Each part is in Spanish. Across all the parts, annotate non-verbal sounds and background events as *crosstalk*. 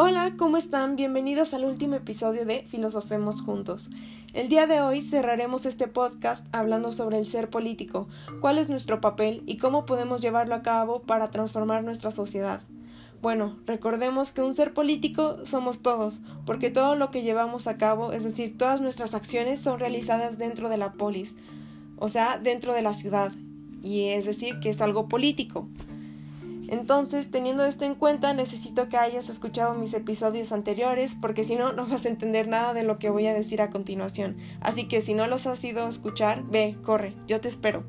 Hola, ¿cómo están? Bienvenidos al último episodio de Filosofemos Juntos. El día de hoy cerraremos este podcast hablando sobre el ser político, cuál es nuestro papel y cómo podemos llevarlo a cabo para transformar nuestra sociedad. Bueno, recordemos que un ser político somos todos, porque todo lo que llevamos a cabo, es decir, todas nuestras acciones son realizadas dentro de la polis, o sea, dentro de la ciudad, y es decir, que es algo político. Entonces, teniendo esto en cuenta, necesito que hayas escuchado mis episodios anteriores, porque si no, no vas a entender nada de lo que voy a decir a continuación. Así que si no los has ido a escuchar, ve, corre, yo te espero.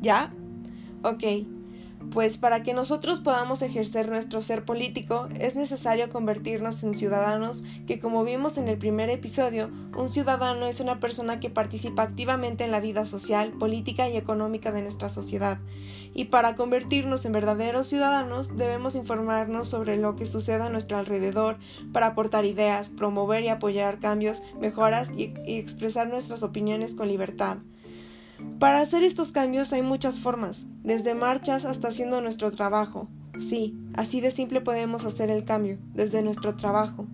¿Ya? Ok. Pues para que nosotros podamos ejercer nuestro ser político es necesario convertirnos en ciudadanos que como vimos en el primer episodio, un ciudadano es una persona que participa activamente en la vida social, política y económica de nuestra sociedad. Y para convertirnos en verdaderos ciudadanos debemos informarnos sobre lo que sucede a nuestro alrededor para aportar ideas, promover y apoyar cambios, mejoras y, y expresar nuestras opiniones con libertad. Para hacer estos cambios hay muchas formas, desde marchas hasta haciendo nuestro trabajo. Sí, así de simple podemos hacer el cambio, desde nuestro trabajo.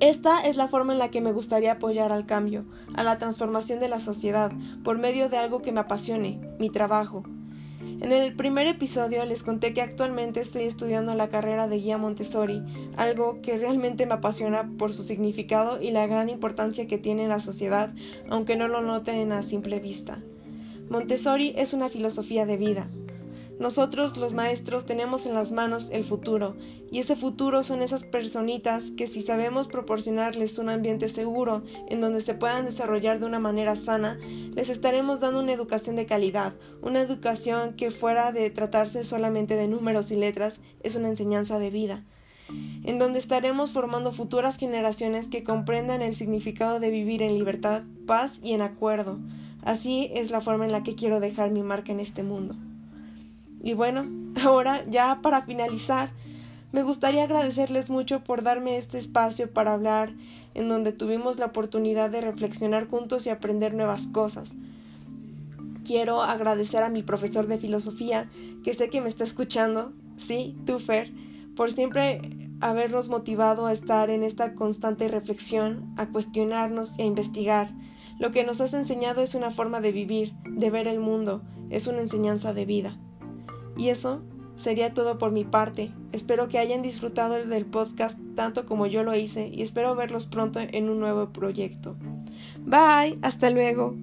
Esta es la forma en la que me gustaría apoyar al cambio, a la transformación de la sociedad, por medio de algo que me apasione, mi trabajo, en el primer episodio les conté que actualmente estoy estudiando la carrera de guía Montessori, algo que realmente me apasiona por su significado y la gran importancia que tiene en la sociedad, aunque no lo noten a simple vista. Montessori es una filosofía de vida, nosotros los maestros tenemos en las manos el futuro, y ese futuro son esas personitas que si sabemos proporcionarles un ambiente seguro en donde se puedan desarrollar de una manera sana, les estaremos dando una educación de calidad, una educación que fuera de tratarse solamente de números y letras, es una enseñanza de vida en donde estaremos formando futuras generaciones que comprendan el significado de vivir en libertad, paz y en acuerdo. Así es la forma en la que quiero dejar mi marca en este mundo. Y bueno, *laughs* ahora ya para finalizar, me gustaría agradecerles mucho por darme este espacio para hablar en donde tuvimos la oportunidad de reflexionar juntos y aprender nuevas cosas. Quiero agradecer a mi profesor de filosofía, que sé que me está escuchando, sí, tú Fer, por siempre habernos motivado a estar en esta constante reflexión, a cuestionarnos e investigar. Lo que nos has enseñado es una forma de vivir, de ver el mundo, es una enseñanza de vida. Y eso sería todo por mi parte. Espero que hayan disfrutado del podcast tanto como yo lo hice y espero verlos pronto en un nuevo proyecto. Bye, hasta luego.